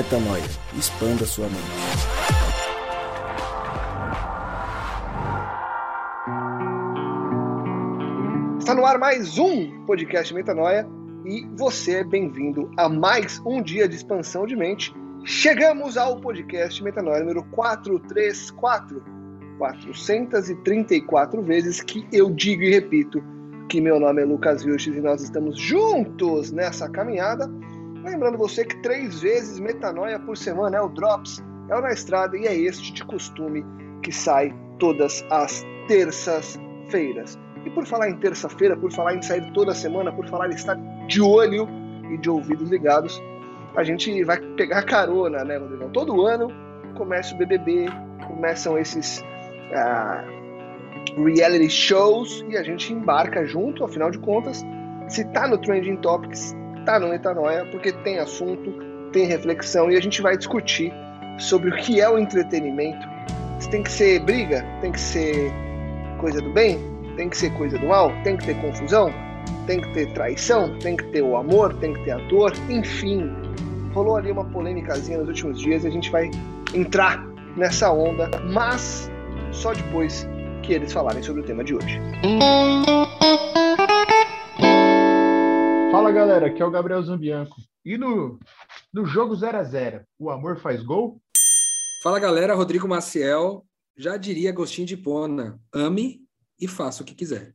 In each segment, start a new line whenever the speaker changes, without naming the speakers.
Metanoia. Expanda sua mente.
Está no ar mais um podcast Metanoia e você é bem-vindo a mais um dia de expansão de mente. Chegamos ao podcast Metanoia número 434. 434 vezes que eu digo e repito que meu nome é Lucas Vilches e nós estamos juntos nessa caminhada Lembrando você que três vezes metanoia por semana é o Drops, é o Na Estrada e é este de costume que sai todas as terças-feiras. E por falar em terça-feira, por falar em sair toda semana, por falar em estar de olho e de ouvidos ligados, a gente vai pegar carona, né, Rodrigo? Todo ano começa o BBB, começam esses uh, reality shows e a gente embarca junto, afinal de contas, se tá no Trending Topics, tá no Metanoia, porque tem assunto, tem reflexão e a gente vai discutir sobre o que é o entretenimento. Se tem que ser briga, tem que ser coisa do bem, tem que ser coisa do mal, tem que ter confusão, tem que ter traição, tem que ter o amor, tem que ter a dor, enfim. Rolou ali uma polêmicazinha nos últimos dias e a gente vai entrar nessa onda, mas só depois que eles falarem sobre o tema de hoje.
Galera, aqui é o Gabriel Zambianco. E no, no jogo 0 a 0 o amor faz gol?
Fala galera, Rodrigo Maciel. Já diria Agostinho de Pona: ame e faça o que quiser.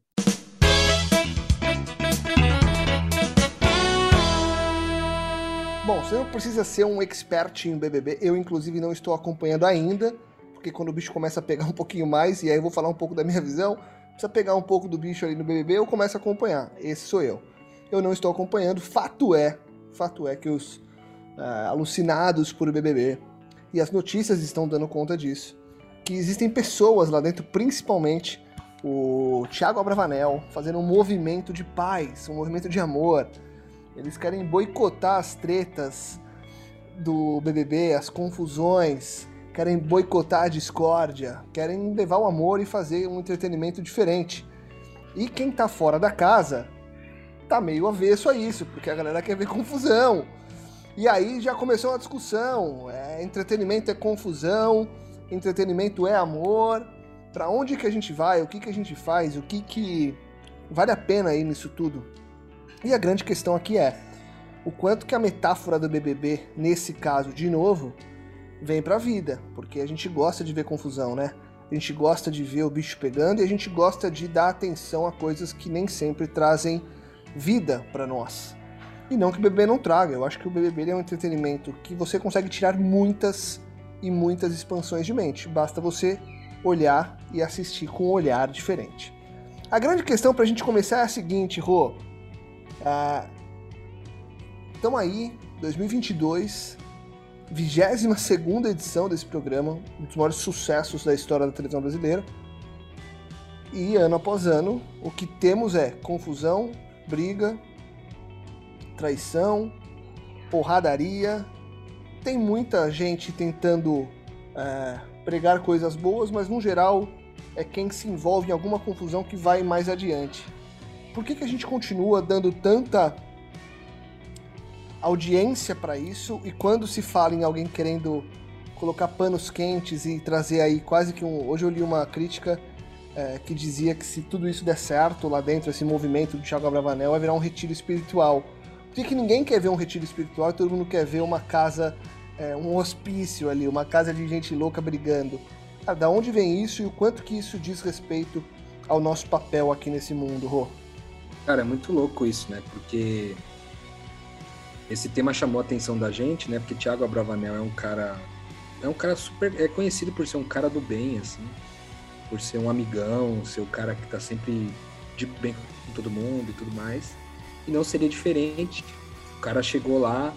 Bom, você não precisa ser um expert em BBB. Eu, inclusive, não estou acompanhando ainda, porque quando o bicho começa a pegar um pouquinho mais, e aí eu vou falar um pouco da minha visão, precisa pegar um pouco do bicho ali no BBB, eu começo a acompanhar. Esse sou eu eu não estou acompanhando. Fato é, fato é que os uh, alucinados por BBB e as notícias estão dando conta disso, que existem pessoas lá dentro, principalmente o Thiago Abravanel, fazendo um movimento de paz, um movimento de amor. Eles querem boicotar as tretas do BBB, as confusões, querem boicotar a discórdia, querem levar o amor e fazer um entretenimento diferente. E quem tá fora da casa tá meio avesso a isso, porque a galera quer ver confusão. E aí já começou uma discussão. É, entretenimento é confusão, entretenimento é amor. Para onde que a gente vai? O que que a gente faz? O que que vale a pena aí nisso tudo? E a grande questão aqui é o quanto que a metáfora do BBB, nesse caso de novo, vem pra vida, porque a gente gosta de ver confusão, né? A gente gosta de ver o bicho pegando e a gente gosta de dar atenção a coisas que nem sempre trazem vida para nós. E não que o BBB não traga, eu acho que o BBB é um entretenimento que você consegue tirar muitas e muitas expansões de mente. Basta você olhar e assistir com um olhar diferente. A grande questão para a gente começar é a seguinte, Rô. Estamos ah, aí, 2022, 22 edição desse programa, um dos maiores sucessos da história da televisão brasileira. E ano após ano, o que temos é confusão, briga, traição, porradaria. Tem muita gente tentando é, pregar coisas boas, mas no geral é quem se envolve em alguma confusão que vai mais adiante. Por que, que a gente continua dando tanta audiência para isso e quando se fala em alguém querendo colocar panos quentes e trazer aí quase que um. Hoje eu li uma crítica é, que dizia que se tudo isso der certo lá dentro, esse movimento do Thiago Abravanel, vai virar um retiro espiritual. Por que, que ninguém quer ver um retiro espiritual e todo mundo quer ver uma casa, é, um hospício ali, uma casa de gente louca brigando? Ah, da onde vem isso e o quanto que isso diz respeito ao nosso papel aqui nesse mundo, Rô?
Cara, é muito louco isso, né? Porque esse tema chamou a atenção da gente, né? Porque Thiago Abravanel é um cara é um cara super é conhecido por ser um cara do bem, assim por ser um amigão, ser o cara que tá sempre de bem com todo mundo e tudo mais. E não seria diferente. O cara chegou lá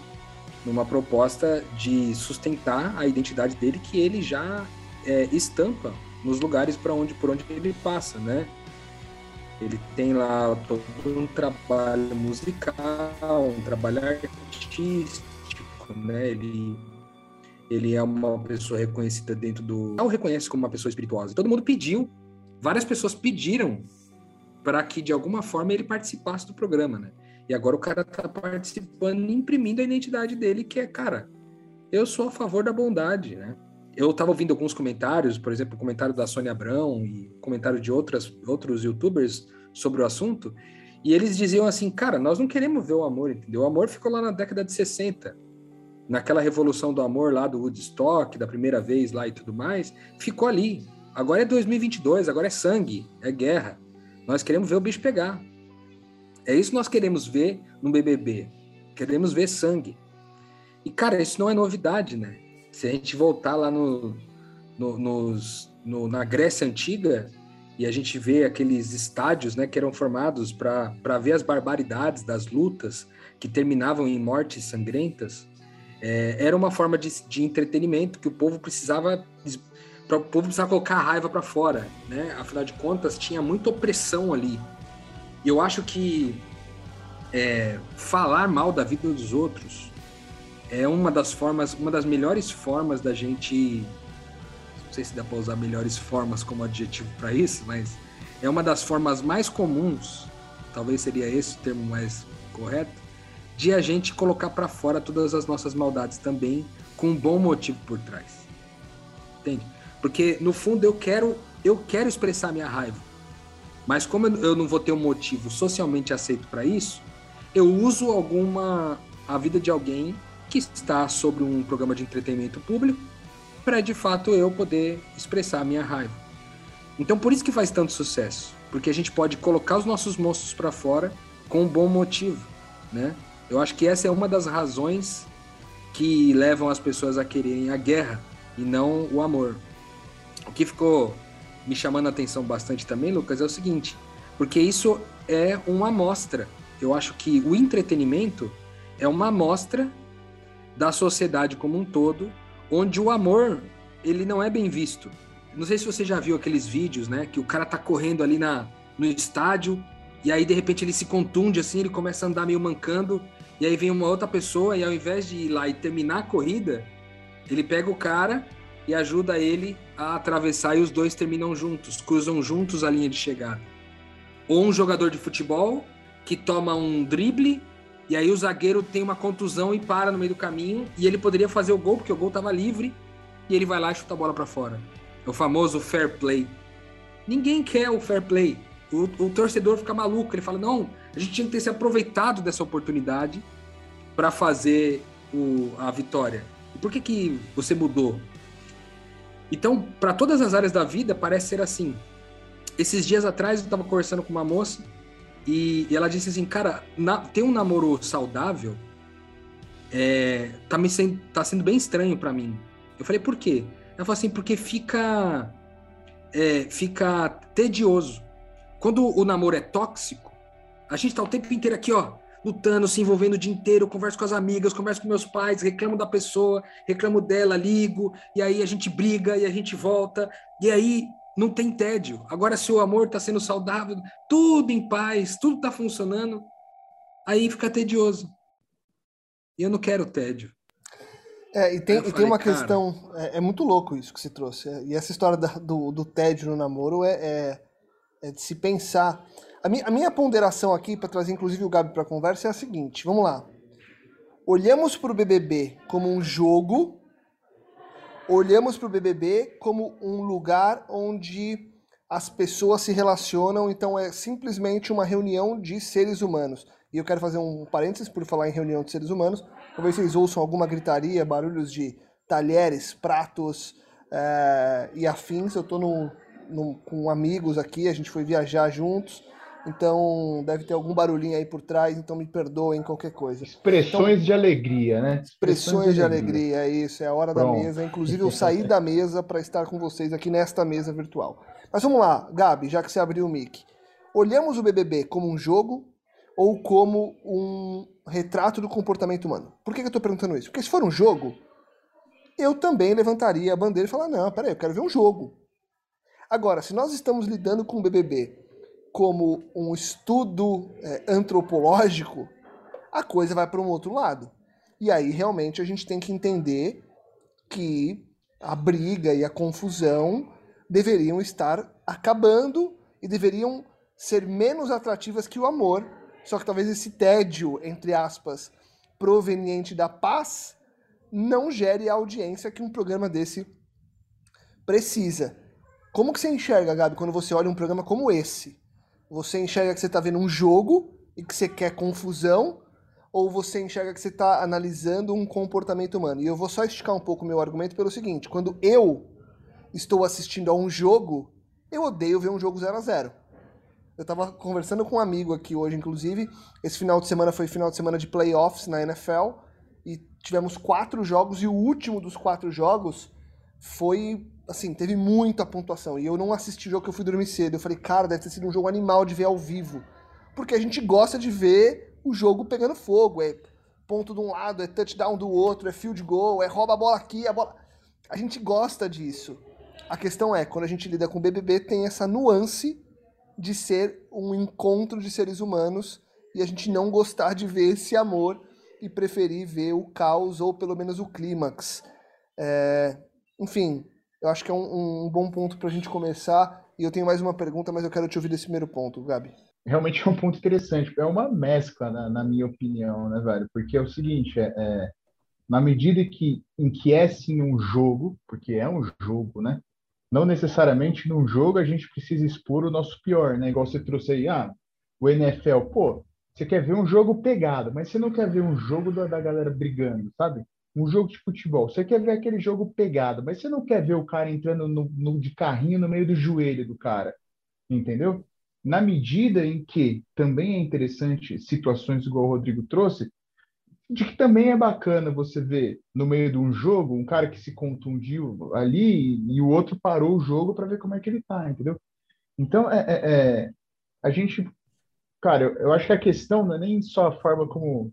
numa proposta de sustentar a identidade dele que ele já é, estampa nos lugares para onde por onde ele passa, né? Ele tem lá todo um trabalho musical, um trabalho artístico, né? Ele ele é uma pessoa reconhecida dentro do. Não reconhece como uma pessoa espirituosa. Todo mundo pediu, várias pessoas pediram para que de alguma forma ele participasse do programa, né? E agora o cara tá participando imprimindo a identidade dele, que é, cara, eu sou a favor da bondade, né? Eu estava ouvindo alguns comentários, por exemplo, o comentário da Sônia Abrão e comentário de outras, outros youtubers sobre o assunto, e eles diziam assim, cara, nós não queremos ver o amor, entendeu? O amor ficou lá na década de 60, naquela revolução do amor lá do Woodstock, da primeira vez lá e tudo mais, ficou ali. Agora é 2022, agora é sangue, é guerra. Nós queremos ver o bicho pegar. É isso que nós queremos ver no BBB. Queremos ver sangue. E, cara, isso não é novidade, né? Se a gente voltar lá no, no, nos, no, na Grécia Antiga e a gente vê aqueles estádios né, que eram formados para ver as barbaridades das lutas que terminavam em mortes sangrentas, é, era uma forma de, de entretenimento que o povo precisava o povo precisava colocar a raiva para fora, né? Afinal de contas, tinha muita opressão ali. E eu acho que é, falar mal da vida dos outros é uma das formas, uma das melhores formas da gente. Não sei se dá para usar melhores formas como adjetivo para isso, mas é uma das formas mais comuns, talvez seria esse o termo mais correto, de a gente colocar para fora todas as nossas maldades também, com um bom motivo por trás. Entende? Porque no fundo eu quero, eu quero expressar minha raiva. Mas como eu não vou ter um motivo socialmente aceito para isso, eu uso alguma a vida de alguém que está sobre um programa de entretenimento público para de fato eu poder expressar minha raiva. Então por isso que faz tanto sucesso, porque a gente pode colocar os nossos monstros para fora com um bom motivo, né? Eu acho que essa é uma das razões que levam as pessoas a quererem a guerra e não o amor. O que ficou me chamando a atenção bastante também, Lucas, é o seguinte, porque isso é uma amostra. Eu acho que o entretenimento é uma amostra da sociedade como um todo, onde o amor ele não é bem visto. Não sei se você já viu aqueles vídeos, né, que o cara tá correndo ali na no estádio e aí de repente ele se contunde assim, ele começa a andar meio mancando e aí vem uma outra pessoa e ao invés de ir lá e terminar a corrida, ele pega o cara e ajuda ele a atravessar e os dois terminam juntos, cruzam juntos a linha de chegada. Ou um jogador de futebol que toma um drible e aí o zagueiro tem uma contusão e para no meio do caminho e ele poderia fazer o gol porque o gol estava livre e ele vai lá e chuta a bola para fora. É o famoso fair play. Ninguém quer o fair play. O, o, torcedor fica maluco, ele fala: "Não, a gente tinha que ter se aproveitado dessa oportunidade para fazer o, a vitória. E por que que você mudou? Então, para todas as áreas da vida parece ser assim. Esses dias atrás eu estava conversando com uma moça e, e ela disse assim, cara, na, ter um namoro saudável é, tá, me sendo, tá sendo bem estranho para mim. Eu falei, por quê? Ela falou assim, porque fica, é, fica tedioso. Quando o namoro é tóxico, a gente tá o tempo inteiro aqui, ó, lutando, se envolvendo o dia inteiro, converso com as amigas, converso com meus pais, reclamo da pessoa, reclamo dela, ligo, e aí a gente briga e a gente volta, e aí não tem tédio. Agora, se o amor está sendo saudável, tudo em paz, tudo está funcionando, aí fica tedioso. E eu não quero tédio.
É, e tem, e falei, tem uma cara... questão, é, é, muito louco isso que se trouxe. E essa história da, do, do tédio no namoro é, é, é de se pensar. A minha, a minha ponderação aqui, para trazer inclusive o Gabi para a conversa, é a seguinte: vamos lá. Olhamos para o BBB como um jogo olhamos para o BBB como um lugar onde as pessoas se relacionam, então é simplesmente uma reunião de seres humanos. E eu quero fazer um parênteses por falar em reunião de seres humanos. Talvez vocês ouçam alguma gritaria, barulhos de talheres, pratos é, e afins. Eu estou com amigos aqui, a gente foi viajar juntos. Então deve ter algum barulhinho aí por trás, então me perdoem qualquer coisa.
Expressões
então,
de alegria, né?
Expressões, de, alegria. alegria, é isso, é a hora Pronto. da mesa. Inclusive eu saí da mesa para estar com vocês aqui nesta mesa virtual. Mas vamos lá, Gabi, já que você abriu o mic. Olhamos o BBB como um jogo ou como um retrato do comportamento humano? Por que, que eu estou perguntando isso? Porque se for um jogo, eu também levantaria a bandeira e falar, não, peraí, eu quero ver um jogo. Agora, se nós estamos lidando com o BBB como um estudo é, antropológico, a coisa vai para um outro lado. E aí realmente a gente tem que entender que a briga e a confusão deveriam estar acabando e deveriam ser menos atrativas que o amor. Só que talvez esse tédio, entre aspas, proveniente da paz, não gere a audiência que um programa desse precisa. Como que você enxerga, Gabi, quando você olha um programa como esse? Você enxerga que você está vendo um jogo e que você quer confusão? Ou você enxerga que você está analisando um comportamento humano? E eu vou só esticar um pouco meu argumento pelo seguinte: quando eu estou assistindo a um jogo, eu odeio ver um jogo 0 a 0 Eu estava conversando com um amigo aqui hoje, inclusive. Esse final de semana foi final de semana de playoffs na NFL. E tivemos quatro jogos, e o último dos quatro jogos foi assim, teve muita pontuação. E eu não assisti o jogo que eu fui dormir cedo. Eu falei, cara, deve ter sido um jogo animal de ver ao vivo. Porque a gente gosta de ver o jogo pegando fogo. É ponto de um lado, é touchdown do outro, é field goal, é rouba a bola aqui, a bola. A gente gosta disso. A questão é, quando a gente lida com o BBB, tem essa nuance de ser um encontro de seres humanos e a gente não gostar de ver esse amor e preferir ver o caos ou pelo menos o clímax. É... Enfim, eu acho que é um, um bom ponto para a gente começar. E eu tenho mais uma pergunta, mas eu quero te ouvir desse primeiro ponto, Gabi.
Realmente é um ponto interessante. É uma mescla, na, na minha opinião, né, velho? Porque é o seguinte, é, é, na medida que, em que é sim um jogo, porque é um jogo, né? Não necessariamente num jogo a gente precisa expor o nosso pior, né? Igual você trouxe aí, ah, o NFL, pô, você quer ver um jogo pegado, mas você não quer ver um jogo da, da galera brigando, sabe? Um jogo de futebol, você quer ver aquele jogo pegado, mas você não quer ver o cara entrando no, no, de carrinho no meio do joelho do cara, entendeu? Na medida em que também é interessante situações igual o Rodrigo trouxe, de que também é bacana você ver no meio de um jogo um cara que se contundiu ali e o outro parou o jogo para ver como é que ele tá, entendeu? Então, é, é, é, a gente, cara, eu, eu acho que a questão não é nem só a forma como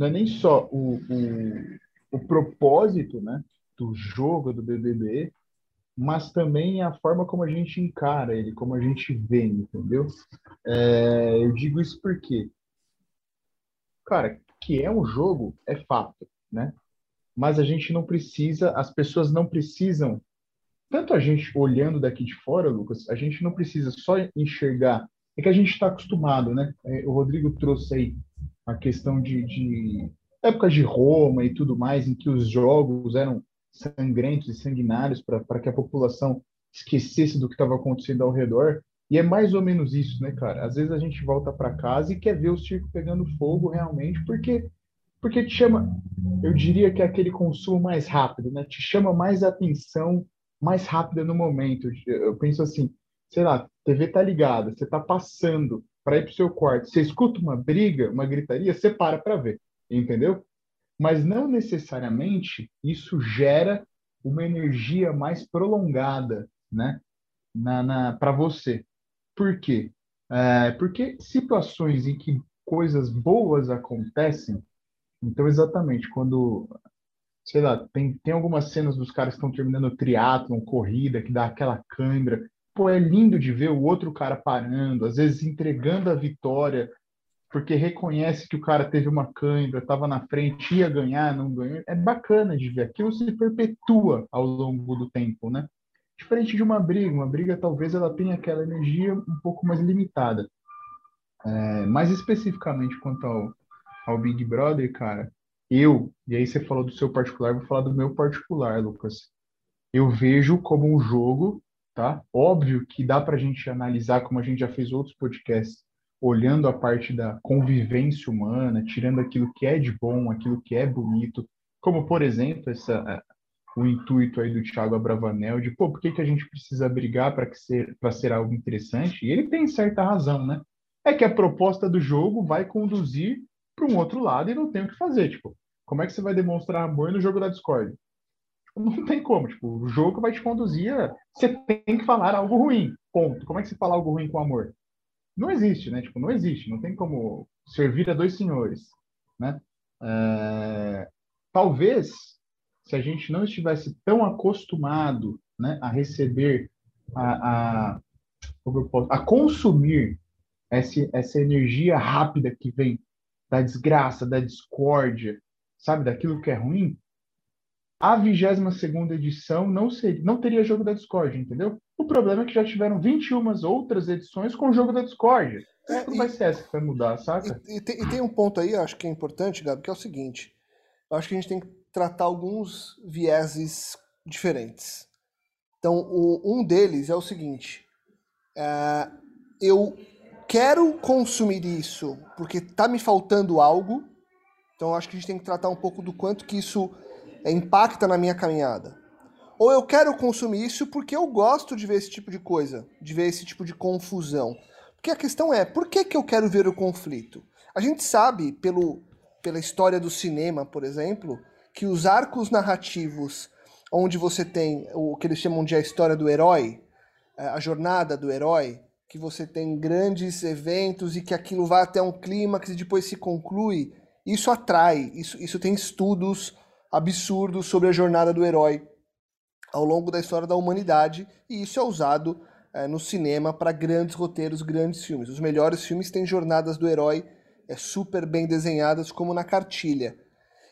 não é nem só o, o, o propósito né, do jogo do BBB, mas também a forma como a gente encara ele, como a gente vê, entendeu? É, eu digo isso porque, cara, que é um jogo é fato, né? Mas a gente não precisa, as pessoas não precisam, tanto a gente olhando daqui de fora, Lucas, a gente não precisa só enxergar, é que a gente está acostumado, né? É, o Rodrigo trouxe aí a questão de, de épocas de Roma e tudo mais, em que os jogos eram sangrentos e sanguinários para que a população esquecesse do que estava acontecendo ao redor. E é mais ou menos isso, né, cara? Às vezes a gente volta para casa e quer ver o circo pegando fogo realmente, porque porque te chama, eu diria que é aquele consumo mais rápido, né? Te chama mais atenção, mais rápida no momento. Eu penso assim, sei lá, TV tá ligada, você tá passando, para ir para o seu quarto, você escuta uma briga, uma gritaria, você para para ver, entendeu? Mas não necessariamente isso gera uma energia mais prolongada, né, na, na para você. Por quê? É, porque situações em que coisas boas acontecem, então exatamente quando sei lá, tem, tem algumas cenas dos caras que estão terminando triatlon, corrida, que dá aquela câimbra, pô, é lindo de ver o outro cara parando, às vezes entregando a vitória, porque reconhece que o cara teve uma câimbra, estava na frente, ia ganhar, não ganhou. É bacana de ver. Aquilo se perpetua ao longo do tempo, né? Diferente de uma briga. Uma briga, talvez, ela tenha aquela energia um pouco mais limitada. É, mais especificamente quanto ao, ao Big Brother, cara, eu, e aí você falou do seu particular, vou falar do meu particular, Lucas. Eu vejo como um jogo tá? Óbvio que dá para a gente analisar, como a gente já fez outros podcasts, olhando a parte da convivência humana, tirando aquilo que é de bom, aquilo que é bonito, como, por exemplo, essa, o intuito aí do Thiago Abravanel de, pô, por que, que a gente precisa brigar para ser, ser algo interessante? E ele tem certa razão, né? É que a proposta do jogo vai conduzir para um outro lado e não tem o que fazer. Tipo, como é que você vai demonstrar amor no jogo da Discord? Não tem como. Tipo, o jogo vai te conduzir a. Você tem que falar algo ruim. Ponto. Como é que você fala algo ruim com amor? Não existe, né? Tipo, não existe. Não tem como servir a dois senhores, né? É... Talvez, se a gente não estivesse tão acostumado né, a receber, a, a, a consumir essa, essa energia rápida que vem da desgraça, da discórdia, sabe, daquilo que é ruim, a 22 edição não, seria, não teria jogo da Discord, entendeu? O problema é que já tiveram 21 outras edições com o jogo da Discord. É, não vai ser essa que vai mudar, saca?
E, e, tem, e, tem, um ponto aí, acho que é importante, Gabi, que é o seguinte. Eu acho que a gente tem que tratar alguns vieses diferentes. Então, o, um deles é o seguinte: é, eu quero consumir isso porque está me faltando algo. Então, acho que a gente tem que tratar um pouco do quanto que isso impacta na minha caminhada. Ou eu quero consumir isso porque eu gosto de ver esse tipo de coisa, de ver esse tipo de confusão. Porque a questão é, por que, que eu quero ver o conflito? A gente sabe, pelo, pela história do cinema, por exemplo, que os arcos narrativos onde você tem o que eles chamam de a história do herói, é, a jornada do herói, que você tem grandes eventos e que aquilo vai até um clímax e depois se conclui, isso atrai, isso, isso tem estudos absurdos sobre a jornada do herói ao longo da história da humanidade, e isso é usado é, no cinema para grandes roteiros, grandes filmes. Os melhores filmes têm jornadas do herói é, super bem desenhadas, como na cartilha.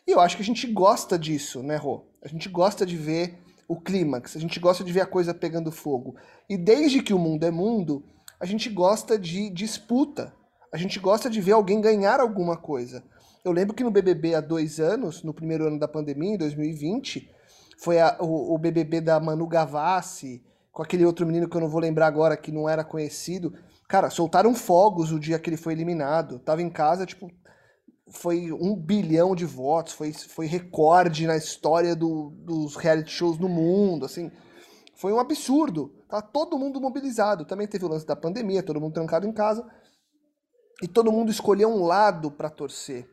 E eu acho que a gente gosta disso, né, Rô? A gente gosta de ver o clímax, a gente gosta de ver a coisa pegando fogo. E desde que o mundo é mundo, a gente gosta de disputa. A gente gosta de ver alguém ganhar alguma coisa. Eu lembro que no BBB há dois anos, no primeiro ano da pandemia, em 2020, foi a, o, o, BBB da Manu Gavassi, com aquele outro menino que eu não vou lembrar agora, que não era conhecido. Cara, soltaram fogos o dia que ele foi eliminado. Tava em casa, tipo, foi um bilhão de votos, foi, foi recorde na história do, dos reality shows no mundo, assim. Foi um absurdo. Tá todo mundo mobilizado. Também teve o lance da pandemia, todo mundo trancado em casa. E todo mundo escolheu um lado para torcer.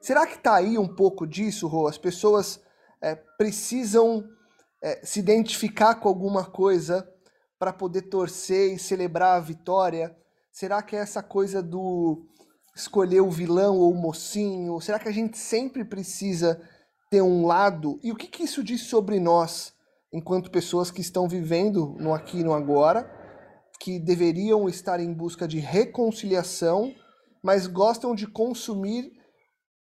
Será que tá aí um pouco disso, Rô? As pessoas é, precisam é, se identificar com alguma coisa para poder torcer e celebrar a vitória? Será que é essa coisa do escolher o vilão ou o mocinho? Será que a gente sempre precisa ter um lado? E o que, que isso diz sobre nós, enquanto pessoas que estão vivendo no aqui e no agora, que deveriam estar em busca de reconciliação, mas gostam de consumir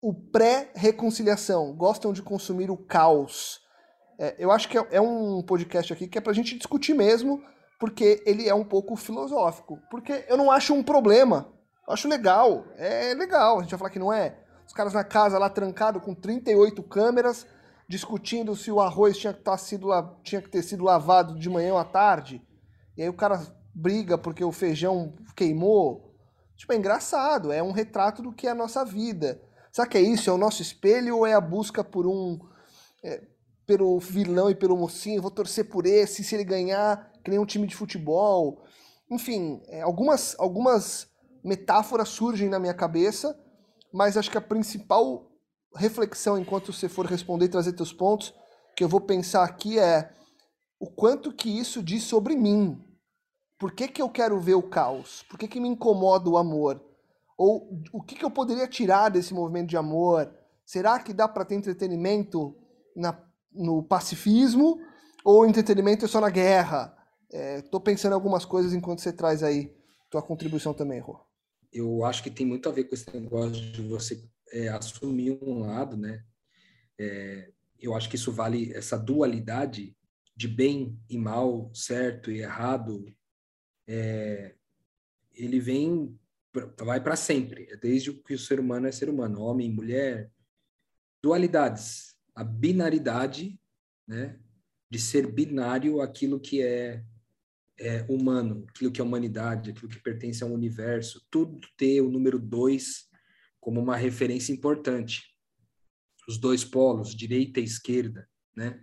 o pré-reconciliação, gostam de consumir o caos? É, eu acho que é, é um podcast aqui que é para a gente discutir mesmo, porque ele é um pouco filosófico. Porque eu não acho um problema eu acho legal, é legal. A gente vai falar que não é. Os caras na casa lá trancado com 38 câmeras, discutindo se o arroz tinha que, tá sido, tinha que ter sido lavado de manhã ou à tarde. E aí o cara briga porque o feijão queimou. Tipo, é engraçado, é um retrato do que é a nossa vida. Será que é isso? É o nosso espelho ou é a busca por um. É, pelo vilão e pelo mocinho? Vou torcer por esse, se ele ganhar, que nem um time de futebol. Enfim, é, algumas, algumas metáforas surgem na minha cabeça, mas acho que a principal reflexão enquanto você for responder e trazer teus pontos, que eu vou pensar aqui é o quanto que isso diz sobre mim. Por que, que eu quero ver o caos? Por que, que me incomoda o amor? Ou o que, que eu poderia tirar desse movimento de amor? Será que dá para ter entretenimento na, no pacifismo? Ou entretenimento é só na guerra? Estou é, pensando em algumas coisas enquanto você traz aí tua contribuição também, Rô
eu acho que tem muito a ver com esse negócio de você é, assumir um lado, né? É, eu acho que isso vale essa dualidade de bem e mal, certo e errado. É, ele vem vai para sempre, é desde que o ser humano é ser humano, homem, mulher, dualidades, a binaridade, né? De ser binário aquilo que é é, humano, aquilo que é humanidade, aquilo que pertence ao universo, tudo ter o número dois como uma referência importante. Os dois polos, direita e esquerda, né?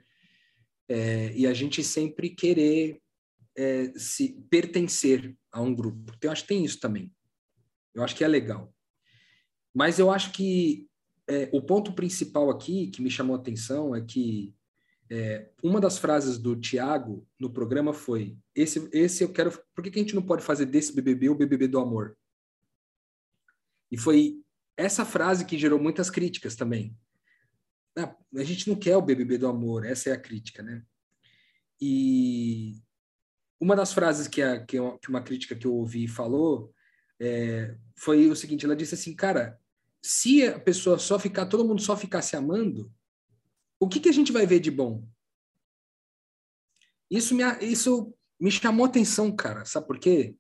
É, e a gente sempre querer é, se pertencer a um grupo. Então, eu acho que tem isso também. Eu acho que é legal. Mas eu acho que é, o ponto principal aqui que me chamou a atenção é que é, uma das frases do Tiago no programa foi: esse, esse eu quero. Por que, que a gente não pode fazer desse BBB o BBB do amor? E foi essa frase que gerou muitas críticas também. Ah, a gente não quer o BBB do amor, essa é a crítica, né? E uma das frases que, a, que uma crítica que eu ouvi falou é, foi o seguinte: ela disse assim, cara, se a pessoa só ficar, todo mundo só ficar se amando, o que, que a gente vai ver de bom? Isso me, isso me chamou atenção, cara. Sabe por quê?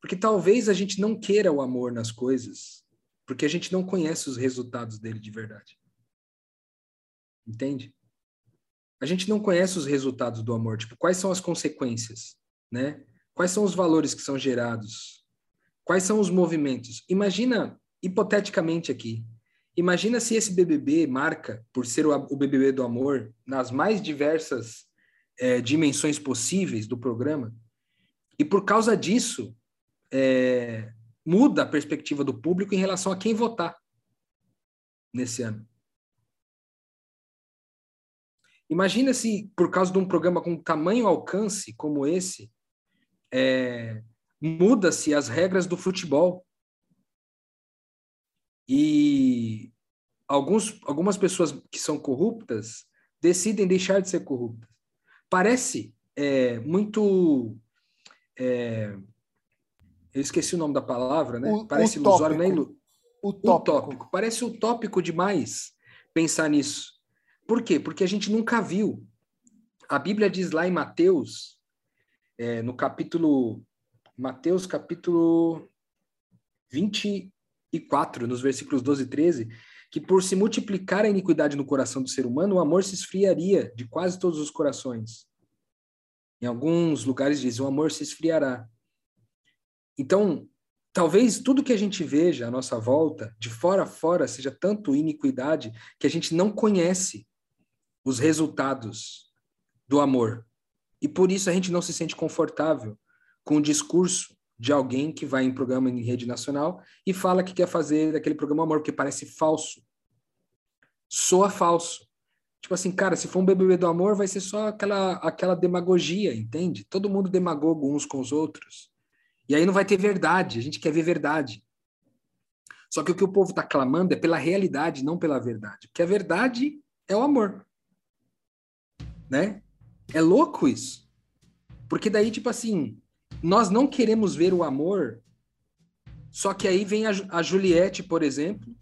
Porque talvez a gente não queira o amor nas coisas, porque a gente não conhece os resultados dele de verdade. entende? A gente não conhece os resultados do amor, tipo, quais são as consequências, né? Quais são os valores que são gerados? Quais são os movimentos? Imagina, hipoteticamente aqui, imagina se esse BBB marca, por ser o, BBB do amor, nas mais diversas é, dimensões possíveis do programa, e por causa disso, é, muda a perspectiva do público em relação a quem votar nesse ano. Imagina se, por causa de um programa com tamanho alcance como esse, é, muda-se as regras do futebol. E alguns, algumas pessoas que são corruptas decidem deixar de ser corruptas. Parece é, muito. É, eu esqueci o nome da palavra, né?
O,
Parece
ilusório,
né?
Utópico.
utópico. Parece utópico demais pensar nisso. Por quê? Porque a gente nunca viu. A Bíblia diz lá em Mateus, é, no capítulo. Mateus, capítulo 24, nos versículos 12 e 13, que por se multiplicar a iniquidade no coração do ser humano, o amor se esfriaria de quase todos os corações. Em alguns lugares diz: o amor se esfriará. Então, talvez tudo que a gente veja à nossa volta, de fora a fora, seja tanto iniquidade que a gente não conhece os resultados do amor. E por isso a gente não se sente confortável com o discurso de alguém que vai em programa em rede nacional e fala que quer fazer daquele programa amor, porque parece falso. Soa falso. Tipo assim, cara, se for um BBB do amor, vai ser só aquela, aquela demagogia, entende? Todo mundo demagogo uns com os outros. E aí não vai ter verdade, a gente quer ver verdade. Só que o que o povo está clamando é pela realidade, não pela verdade. Porque a verdade é o amor. Né? É louco isso. Porque daí, tipo assim, nós não queremos ver o amor, só que aí vem a, a Juliette, por exemplo,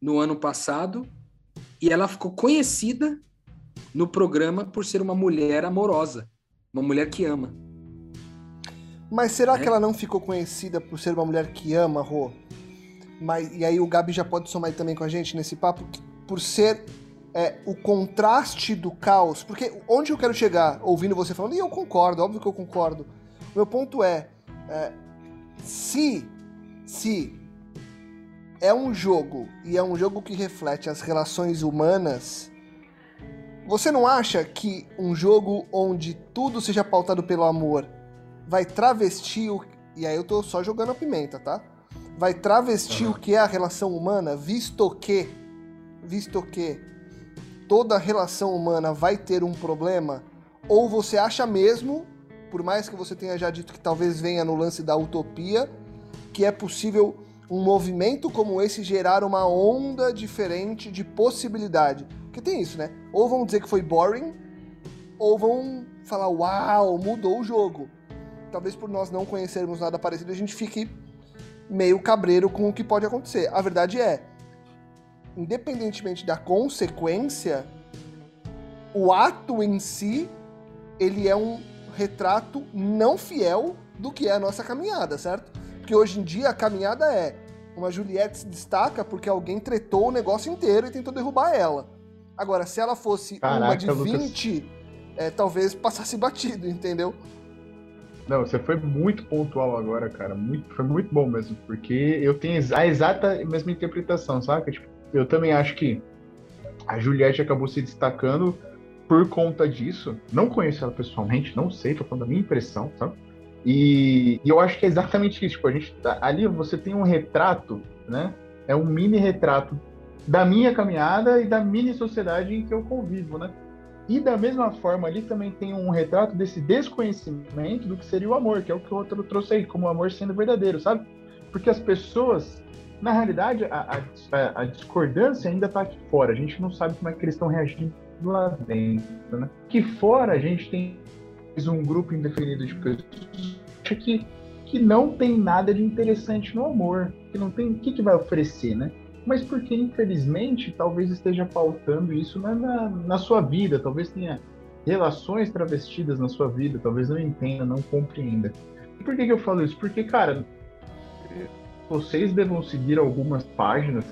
no ano passado, e ela ficou conhecida no programa por ser uma mulher amorosa, uma mulher que ama.
Mas será é? que ela não ficou conhecida por ser uma mulher que ama, Rô? Mas, e aí o Gabi já pode somar também com a gente nesse papo, por ser é, o contraste do caos. Porque onde eu quero chegar, ouvindo você falando, e eu concordo, óbvio que eu concordo. Meu ponto é, é se, se é um jogo e é um jogo que reflete as relações humanas, você não acha que um jogo onde tudo seja pautado pelo amor vai travestir o. E aí eu tô só jogando a pimenta, tá? Vai travestir uhum. o que é a relação humana, visto que. Visto que toda relação humana vai ter um problema? Ou você acha mesmo, por mais que você tenha já dito que talvez venha no lance da utopia, que é possível um movimento como esse gerar uma onda diferente de possibilidade? Porque tem isso, né? Ou vão dizer que foi boring, ou vão falar, uau, mudou o jogo talvez por nós não conhecermos nada parecido, a gente fique meio cabreiro com o que pode acontecer. A verdade é, independentemente da consequência, o ato em si, ele é um retrato não fiel do que é a nossa caminhada, certo? Porque hoje em dia a caminhada é uma Juliette se destaca porque alguém tretou o negócio inteiro e tentou derrubar ela. Agora, se ela fosse Caraca, uma de 20, é, talvez passasse batido, entendeu?
Não, você foi muito pontual agora, cara. Muito, foi muito bom mesmo, porque eu tenho a exata mesma interpretação, sabe? Tipo, eu também acho que a Juliette acabou se destacando por conta disso. Não conheço ela pessoalmente, não sei, tô falando da minha impressão, sabe? E, e eu acho que é exatamente isso. Tipo, a gente tá, ali você tem um retrato, né? É um mini retrato da minha caminhada e da mini sociedade em que eu convivo, né? E da mesma forma, ali também tem um retrato desse desconhecimento do que seria o amor, que é o que o outro trouxe aí, como o amor sendo verdadeiro, sabe? Porque as pessoas, na realidade, a, a, a discordância ainda está aqui fora. A gente não sabe como é que eles estão reagindo lá dentro, né? Que fora a gente tem um grupo indefinido de pessoas que, que não tem nada de interessante no amor, que não tem o que, que vai oferecer, né? mas porque infelizmente talvez esteja pautando isso na, na, na, sua vida, talvez tenha relações travestidas na sua vida, talvez não entenda, não compreenda. E por que, que eu falo isso? Porque, cara, vocês devam seguir algumas páginas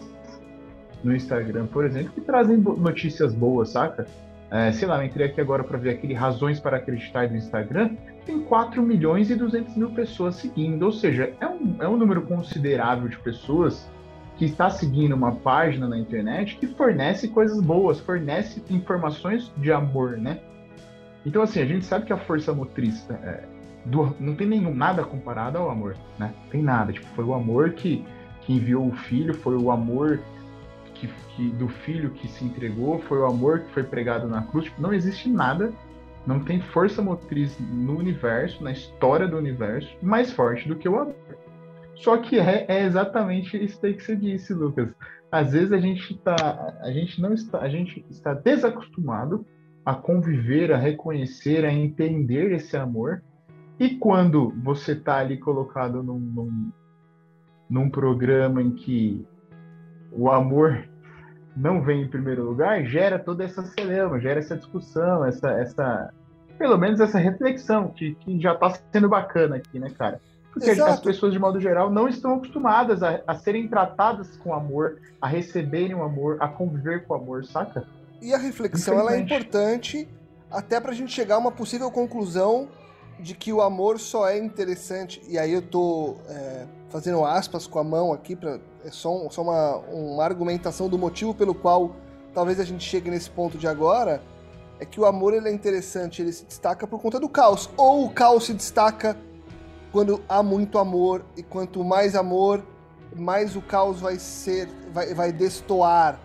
no Instagram, por exemplo, que trazem notícias boas, saca? É, sei lá, eu entrei aqui agora para ver aquele Razões para Acreditar do Instagram, tem 4 milhões e 200 mil pessoas seguindo, ou seja, é um, é um número considerável de pessoas que está seguindo uma página na internet que fornece coisas boas, fornece informações de amor, né? Então, assim, a gente sabe que a força motriz é, do, não tem nenhum nada comparado ao amor, né? Tem nada. Tipo, foi o amor que, que enviou o filho, foi o amor que, que, do filho que se entregou, foi o amor que foi pregado na cruz. Tipo, não existe nada, não tem força motriz no universo, na história do universo, mais forte do que o amor. Só que é, é exatamente isso aí que você disse, Lucas. Às vezes a gente tá, a gente não está, a gente está desacostumado a conviver, a reconhecer, a entender esse amor. E quando você está ali colocado num, num, num programa em que o amor não vem em primeiro lugar, gera toda essa celeuma, gera essa discussão, essa, essa pelo menos essa reflexão que, que já está sendo bacana aqui, né, cara? Porque Exato. as pessoas, de modo geral, não estão acostumadas a, a serem tratadas com amor, a receberem o amor, a conviver com o amor, saca?
E a reflexão ela é importante até para a gente chegar a uma possível conclusão de que o amor só é interessante. E aí eu tô é, fazendo aspas com a mão aqui para é só, só uma, uma argumentação do motivo pelo qual talvez a gente chegue nesse ponto de agora, é que o amor ele é interessante, ele se destaca por conta do caos. Ou o caos se destaca quando há muito amor, e quanto mais amor, mais o caos vai ser, vai, vai destoar.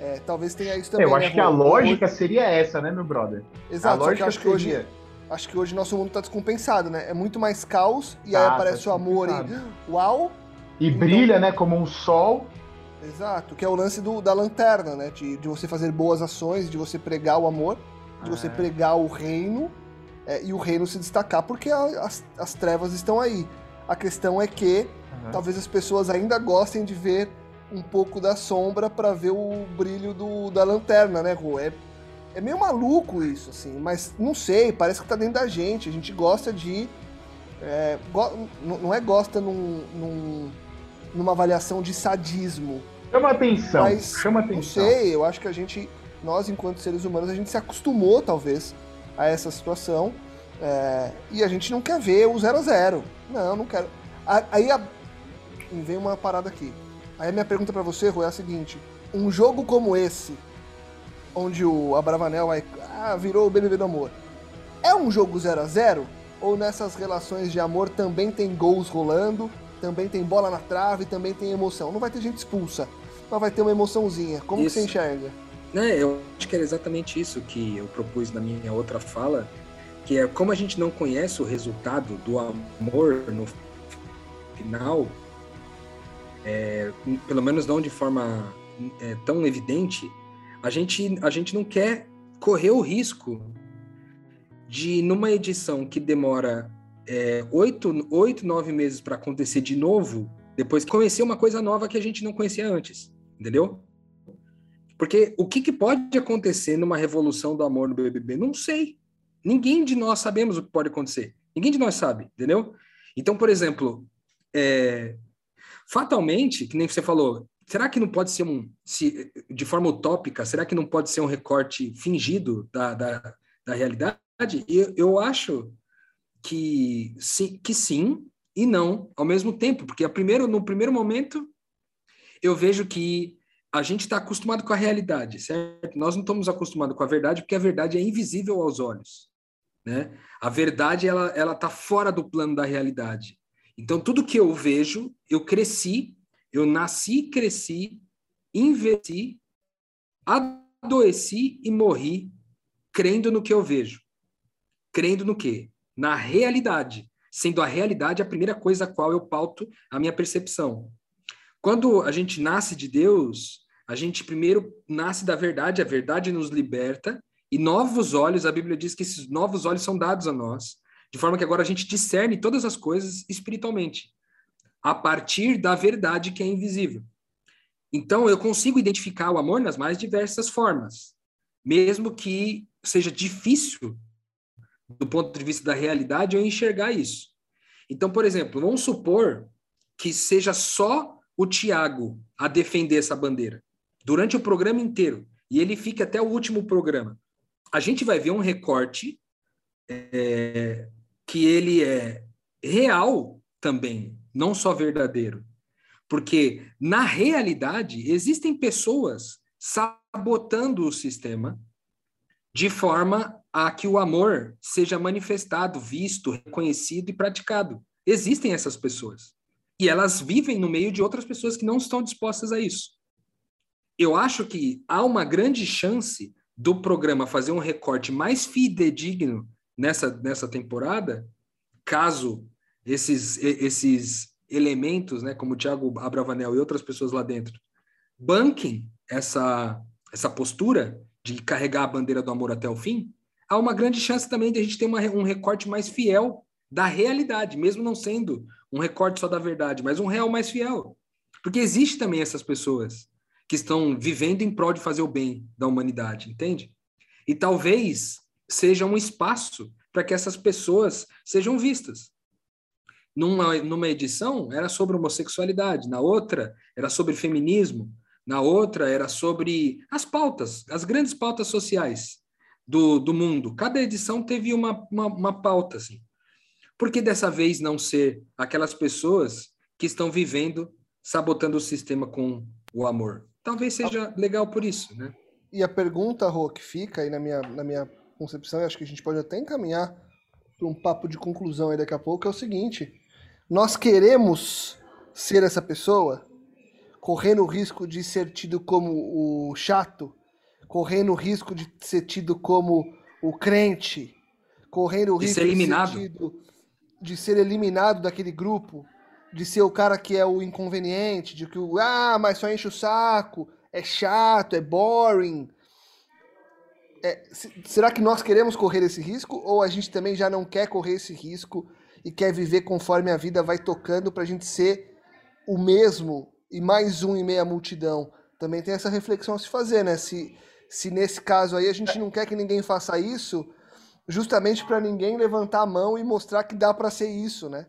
É, talvez tenha isso também.
Eu acho né, que a lógica seria essa, né, meu brother?
Exato, a lógica acho seria... que hoje acho que hoje nosso mundo está descompensado, né? É muito mais caos e tá, aí aparece tá o amor e uau,
e então, brilha, né, como um sol.
Exato, que é o lance do, da lanterna, né? De, de você fazer boas ações, de você pregar o amor, de você é. pregar o reino é, e o reino se destacar, porque a, as, as trevas estão aí. A questão é que uhum. talvez as pessoas ainda gostem de ver um pouco da sombra para ver o brilho do, da lanterna, né, Rô? É, é meio maluco isso, assim, mas não sei, parece que tá dentro da gente. A gente gosta de. É, go, não é gosta num, num numa avaliação de sadismo.
Chama atenção, mas, chama atenção. Não
sei, eu acho que a gente, nós enquanto seres humanos, a gente se acostumou talvez a essa situação é, e a gente não quer ver o 0 a 0 Não, não quero. Aí a, vem uma parada aqui. Aí a minha pergunta para você, Rui, é a seguinte: um jogo como esse, onde o Abravanel vai, ah, virou o BBB do amor, é um jogo 0 a 0 Ou nessas relações de amor também tem gols rolando também tem bola na trave, também tem emoção. Não vai ter gente expulsa, mas vai ter uma emoçãozinha. Como isso. que você enxerga?
É, eu acho que era exatamente isso que eu propus na minha outra fala, que é como a gente não conhece o resultado do amor no final, é, pelo menos não de forma é, tão evidente, a gente, a gente não quer correr o risco de, numa edição que demora é, oito, oito, nove meses para acontecer de novo, depois conhecer uma coisa nova que a gente não conhecia antes, entendeu? Porque o que, que pode acontecer numa revolução do amor no BBB? Não sei. Ninguém de nós sabemos o que pode acontecer. Ninguém de nós sabe, entendeu? Então, por exemplo, é, fatalmente, que nem você falou, será que não pode ser um, se, de forma utópica, será que não pode ser um recorte fingido da, da, da realidade? Eu, eu acho que sim, que sim e não ao mesmo tempo, porque primeiro, no primeiro momento eu vejo que a gente está acostumado com a realidade, certo? Nós não estamos acostumados com a verdade porque a verdade é invisível aos olhos, né? A verdade ela ela está fora do plano da realidade. Então tudo que eu vejo, eu cresci, eu nasci, cresci, investi, adoeci e morri crendo no que eu vejo. Crendo no quê? na realidade, sendo a realidade a primeira coisa a qual eu pauto a minha percepção. Quando a gente nasce de Deus, a gente primeiro nasce da verdade, a verdade nos liberta, e novos olhos, a Bíblia diz que esses novos olhos são dados a nós, de forma que agora a gente discerne todas as coisas espiritualmente, a partir da verdade que é invisível. Então, eu consigo identificar o amor nas mais diversas formas, mesmo que seja difícil do ponto de vista da realidade, eu enxergar isso. Então, por exemplo, vamos supor que seja só o Tiago a defender essa bandeira durante o programa inteiro, e ele fica até o último programa, a gente vai ver um recorte é, que ele é real também, não só verdadeiro. Porque, na realidade, existem pessoas sabotando o sistema de forma a que o amor seja manifestado, visto, reconhecido e praticado. Existem essas pessoas. E elas vivem no meio de outras pessoas que não estão dispostas a isso. Eu acho que há uma grande chance do programa fazer um recorte mais fidedigno nessa, nessa temporada, caso esses, esses elementos, né, como o Thiago Abravanel e outras pessoas lá dentro, banquem essa, essa postura de carregar a bandeira do amor até o fim, há uma grande chance também de a gente ter uma, um recorte mais fiel da realidade, mesmo não sendo um recorte só da verdade, mas um real mais fiel. Porque existe também essas pessoas que estão vivendo em prol de fazer o bem da humanidade, entende? E talvez seja um espaço para que essas pessoas sejam vistas. Numa, numa edição era sobre homossexualidade, na outra era sobre feminismo, na outra era sobre as pautas, as grandes pautas sociais do, do mundo. Cada edição teve uma, uma, uma pauta, assim. Por que dessa vez não ser aquelas pessoas que estão vivendo, sabotando o sistema com o amor? Talvez seja legal por isso, né?
E a pergunta, Rô, que fica aí na minha, na minha concepção, e acho que a gente pode até encaminhar para um papo de conclusão aí daqui a pouco, é o seguinte: nós queremos ser essa pessoa? correndo o risco de ser tido como o chato, correndo o risco de ser tido como o crente, correndo o
de
risco
ser eliminado.
de ser, tido, de ser eliminado daquele grupo, de ser o cara que é o inconveniente, de que o ah, mas só enche o saco, é chato, é boring. É, será que nós queremos correr esse risco ou a gente também já não quer correr esse risco e quer viver conforme a vida vai tocando para a gente ser o mesmo e mais um em meia multidão. Também tem essa reflexão a se fazer, né? Se, se nesse caso aí a gente não quer que ninguém faça isso, justamente para ninguém levantar a mão e mostrar que dá para ser isso, né?